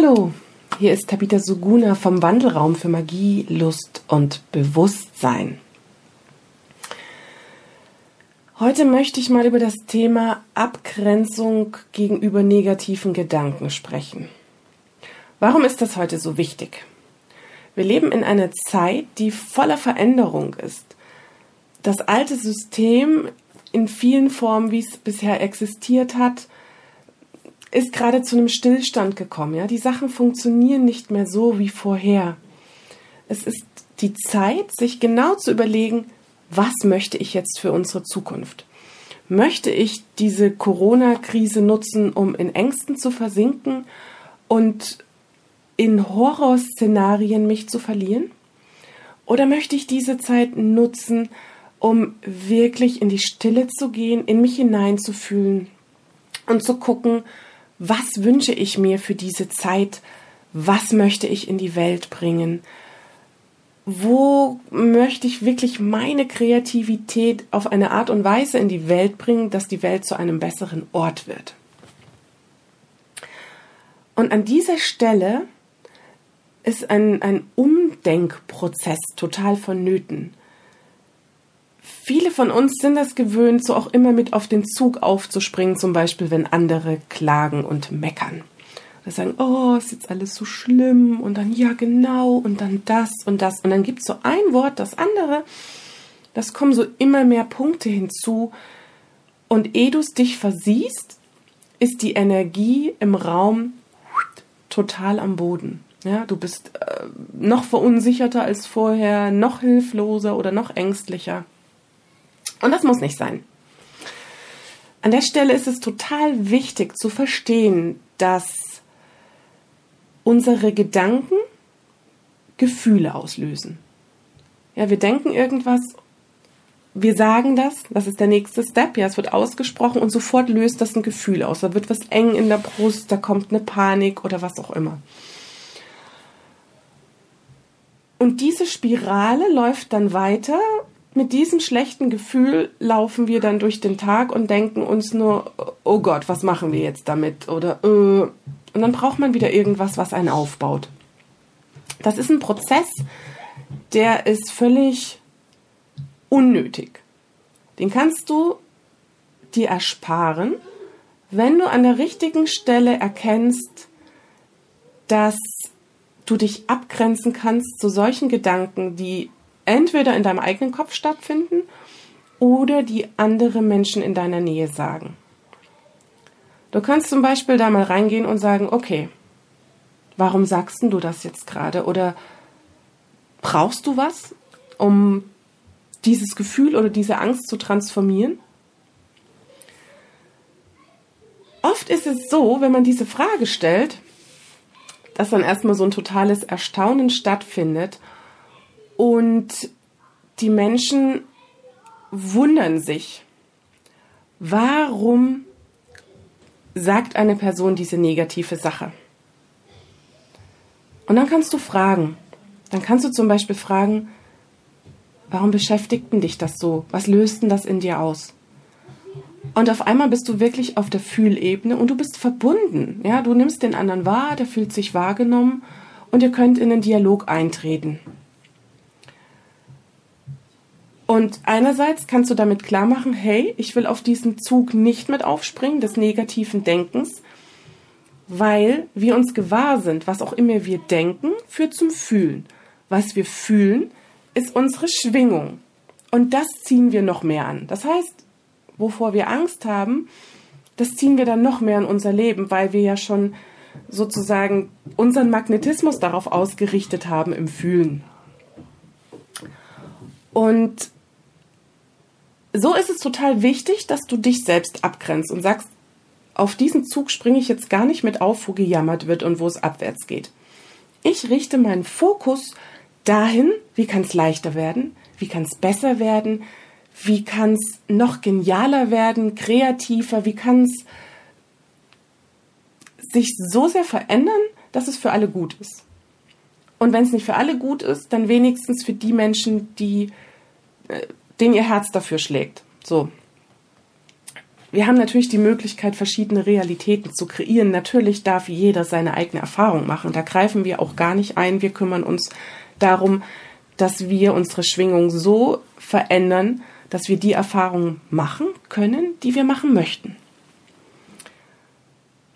Hallo, hier ist Tabitha Suguna vom Wandelraum für Magie, Lust und Bewusstsein. Heute möchte ich mal über das Thema Abgrenzung gegenüber negativen Gedanken sprechen. Warum ist das heute so wichtig? Wir leben in einer Zeit, die voller Veränderung ist. Das alte System in vielen Formen, wie es bisher existiert hat, ist gerade zu einem Stillstand gekommen. Ja? Die Sachen funktionieren nicht mehr so wie vorher. Es ist die Zeit, sich genau zu überlegen, was möchte ich jetzt für unsere Zukunft? Möchte ich diese Corona-Krise nutzen, um in Ängsten zu versinken und in Horrorszenarien mich zu verlieren? Oder möchte ich diese Zeit nutzen, um wirklich in die Stille zu gehen, in mich hineinzufühlen und zu gucken, was wünsche ich mir für diese Zeit, was möchte ich in die Welt bringen, wo möchte ich wirklich meine Kreativität auf eine Art und Weise in die Welt bringen, dass die Welt zu einem besseren Ort wird. Und an dieser Stelle ist ein, ein Umdenkprozess total vonnöten. Viele von uns sind das gewöhnt, so auch immer mit auf den Zug aufzuspringen, zum Beispiel wenn andere klagen und meckern. Wir sagen, oh, ist jetzt alles so schlimm und dann ja genau und dann das und das und dann gibt es so ein Wort, das andere. Das kommen so immer mehr Punkte hinzu und ehe du dich versiehst, ist die Energie im Raum total am Boden. Ja, du bist äh, noch verunsicherter als vorher, noch hilfloser oder noch ängstlicher. Und das muss nicht sein. An der Stelle ist es total wichtig zu verstehen, dass unsere Gedanken Gefühle auslösen. Ja, wir denken irgendwas, wir sagen das, das ist der nächste Step, ja, es wird ausgesprochen und sofort löst das ein Gefühl aus. Da wird was eng in der Brust, da kommt eine Panik oder was auch immer. Und diese Spirale läuft dann weiter mit diesem schlechten Gefühl laufen wir dann durch den Tag und denken uns nur, oh Gott, was machen wir jetzt damit? Oder äh, und dann braucht man wieder irgendwas, was einen aufbaut. Das ist ein Prozess, der ist völlig unnötig. Den kannst du dir ersparen, wenn du an der richtigen Stelle erkennst, dass du dich abgrenzen kannst zu solchen Gedanken, die entweder in deinem eigenen Kopf stattfinden oder die andere Menschen in deiner Nähe sagen. Du kannst zum Beispiel da mal reingehen und sagen, okay, warum sagst du das jetzt gerade? Oder brauchst du was, um dieses Gefühl oder diese Angst zu transformieren? Oft ist es so, wenn man diese Frage stellt, dass dann erstmal so ein totales Erstaunen stattfindet und die Menschen wundern sich, warum sagt eine Person diese negative Sache? Und dann kannst du fragen. Dann kannst du zum Beispiel fragen, warum beschäftigt denn dich das so? Was löst denn das in dir aus? Und auf einmal bist du wirklich auf der Fühlebene und du bist verbunden. Ja, du nimmst den anderen wahr, der fühlt sich wahrgenommen und ihr könnt in den Dialog eintreten. Und einerseits kannst du damit klar machen, hey, ich will auf diesen Zug nicht mit aufspringen des negativen Denkens, weil wir uns gewahr sind, was auch immer wir denken, führt zum Fühlen. Was wir fühlen, ist unsere Schwingung. Und das ziehen wir noch mehr an. Das heißt, wovor wir Angst haben, das ziehen wir dann noch mehr in unser Leben, weil wir ja schon sozusagen unseren Magnetismus darauf ausgerichtet haben im Fühlen. Und so ist es total wichtig, dass du dich selbst abgrenzt und sagst, auf diesen Zug springe ich jetzt gar nicht mit auf, wo gejammert wird und wo es abwärts geht. Ich richte meinen Fokus dahin, wie kann es leichter werden, wie kann es besser werden, wie kann es noch genialer werden, kreativer, wie kann es sich so sehr verändern, dass es für alle gut ist. Und wenn es nicht für alle gut ist, dann wenigstens für die Menschen, die äh, den ihr Herz dafür schlägt. So. wir haben natürlich die Möglichkeit, verschiedene Realitäten zu kreieren. Natürlich darf jeder seine eigene Erfahrung machen. Da greifen wir auch gar nicht ein. Wir kümmern uns darum, dass wir unsere Schwingung so verändern, dass wir die Erfahrungen machen können, die wir machen möchten.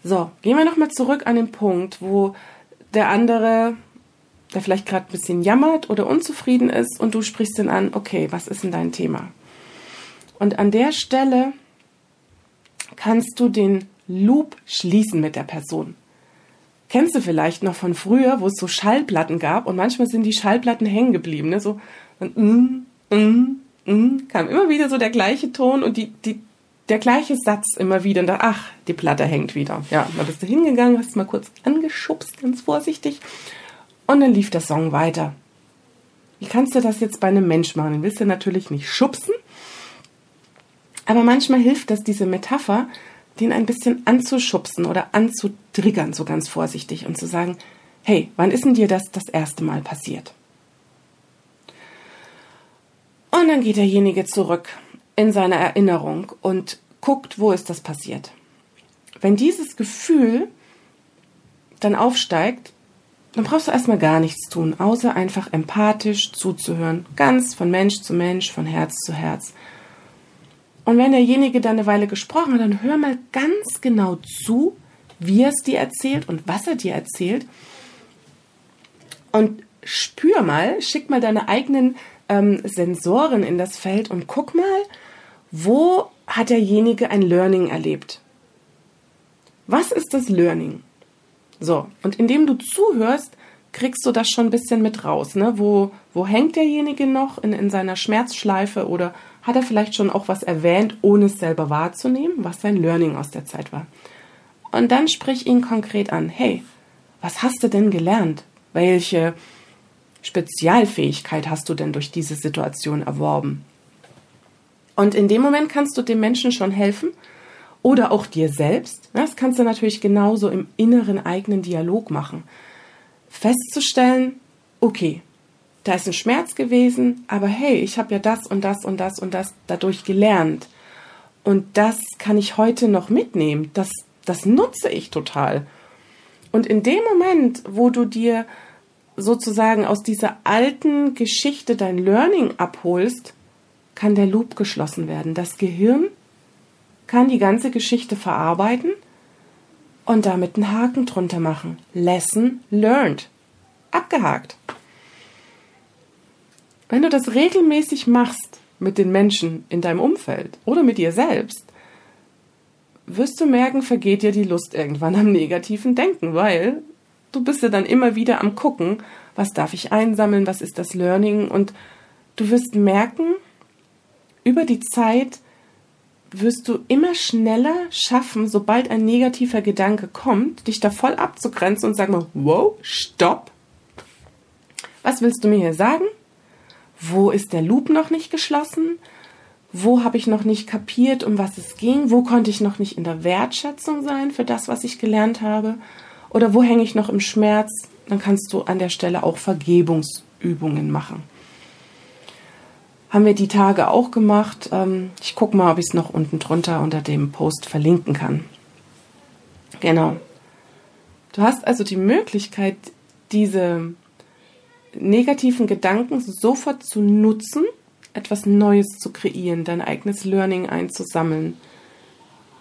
So, gehen wir nochmal zurück an den Punkt, wo der andere, der vielleicht gerade ein bisschen jammert oder unzufrieden ist und du sprichst ihn an, okay, was ist denn dein Thema? Und an der Stelle kannst du den Loop schließen mit der Person. Kennst du vielleicht noch von früher, wo es so Schallplatten gab und manchmal sind die Schallplatten hängen geblieben, ne? So, mm, mm, mm, kam immer wieder so der gleiche Ton und die, die, der gleiche Satz immer wieder. Und da, ach, die Platte hängt wieder. Ja, dann bist du hingegangen, hast mal kurz angeschubst, ganz vorsichtig. Und dann lief der Song weiter. Wie kannst du das jetzt bei einem Mensch machen? Den willst du natürlich nicht schubsen. Aber manchmal hilft das, diese Metapher, den ein bisschen anzuschubsen oder anzutriggern, so ganz vorsichtig und zu sagen, hey, wann ist denn dir das das erste Mal passiert? Und dann geht derjenige zurück in seine Erinnerung und guckt, wo ist das passiert. Wenn dieses Gefühl dann aufsteigt, dann brauchst du erstmal gar nichts tun, außer einfach empathisch zuzuhören, ganz von Mensch zu Mensch, von Herz zu Herz. Und wenn derjenige dann eine Weile gesprochen hat, dann hör mal ganz genau zu, wie er es dir erzählt und was er dir erzählt. Und spür mal, schick mal deine eigenen ähm, Sensoren in das Feld und guck mal, wo hat derjenige ein Learning erlebt? Was ist das Learning? So, und indem du zuhörst, kriegst du das schon ein bisschen mit raus. Ne? Wo, wo hängt derjenige noch in, in seiner Schmerzschleife oder hat er vielleicht schon auch was erwähnt, ohne es selber wahrzunehmen, was sein Learning aus der Zeit war? Und dann sprich ihn konkret an. Hey, was hast du denn gelernt? Welche Spezialfähigkeit hast du denn durch diese Situation erworben? Und in dem Moment kannst du dem Menschen schon helfen oder auch dir selbst. Das kannst du natürlich genauso im inneren eigenen Dialog machen. Festzustellen, okay, da ist ein Schmerz gewesen, aber hey, ich habe ja das und das und das und das dadurch gelernt. Und das kann ich heute noch mitnehmen. Das, das nutze ich total. Und in dem Moment, wo du dir sozusagen aus dieser alten Geschichte dein Learning abholst, kann der Loop geschlossen werden. Das Gehirn kann die ganze Geschichte verarbeiten und damit einen Haken drunter machen. Lesson learned. Abgehakt. Wenn du das regelmäßig machst mit den Menschen in deinem Umfeld oder mit dir selbst, wirst du merken, vergeht dir die Lust irgendwann am negativen Denken, weil du bist ja dann immer wieder am gucken, was darf ich einsammeln, was ist das Learning und du wirst merken, über die Zeit wirst du immer schneller schaffen, sobald ein negativer Gedanke kommt, dich da voll abzugrenzen und sagen, wow, stopp. Was willst du mir hier sagen? Wo ist der Loop noch nicht geschlossen? Wo habe ich noch nicht kapiert, um was es ging? Wo konnte ich noch nicht in der Wertschätzung sein für das, was ich gelernt habe? Oder wo hänge ich noch im Schmerz? Dann kannst du an der Stelle auch Vergebungsübungen machen. Haben wir die Tage auch gemacht. Ähm, ich gucke mal, ob ich es noch unten drunter unter dem Post verlinken kann. Genau. Du hast also die Möglichkeit, diese negativen Gedanken sofort zu nutzen, etwas Neues zu kreieren, dein eigenes Learning einzusammeln,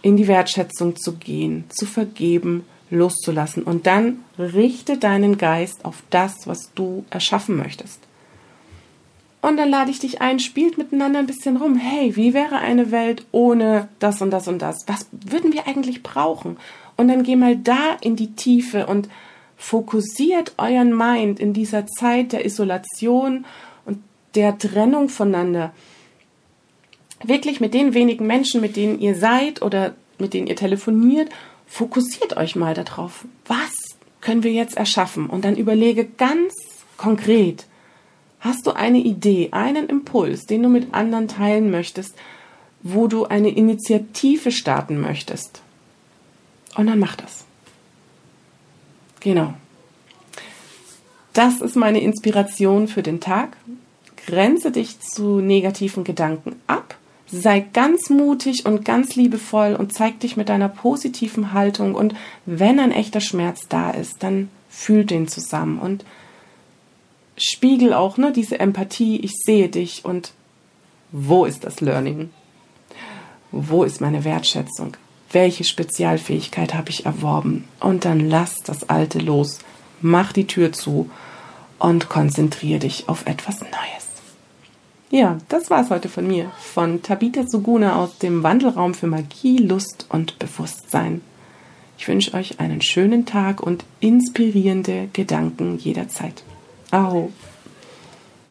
in die Wertschätzung zu gehen, zu vergeben, loszulassen. Und dann richte deinen Geist auf das, was du erschaffen möchtest. Und dann lade ich dich ein, spielt miteinander ein bisschen rum. Hey, wie wäre eine Welt ohne das und das und das? Was würden wir eigentlich brauchen? Und dann geh mal da in die Tiefe und fokussiert euren Mind in dieser Zeit der Isolation und der Trennung voneinander. Wirklich mit den wenigen Menschen, mit denen ihr seid oder mit denen ihr telefoniert, fokussiert euch mal darauf. Was können wir jetzt erschaffen? Und dann überlege ganz konkret, Hast du eine Idee, einen Impuls, den du mit anderen teilen möchtest, wo du eine Initiative starten möchtest? Und dann mach das. Genau. Das ist meine Inspiration für den Tag. Grenze dich zu negativen Gedanken ab. Sei ganz mutig und ganz liebevoll und zeig dich mit deiner positiven Haltung. Und wenn ein echter Schmerz da ist, dann fühl den zusammen und spiegel auch ne, diese Empathie. Ich sehe dich und wo ist das Learning? Wo ist meine Wertschätzung? Welche Spezialfähigkeit habe ich erworben? Und dann lass das Alte los, mach die Tür zu und konzentriere dich auf etwas Neues. Ja, das war's heute von mir, von Tabitha Suguna aus dem Wandelraum für Magie, Lust und Bewusstsein. Ich wünsche euch einen schönen Tag und inspirierende Gedanken jederzeit. 然后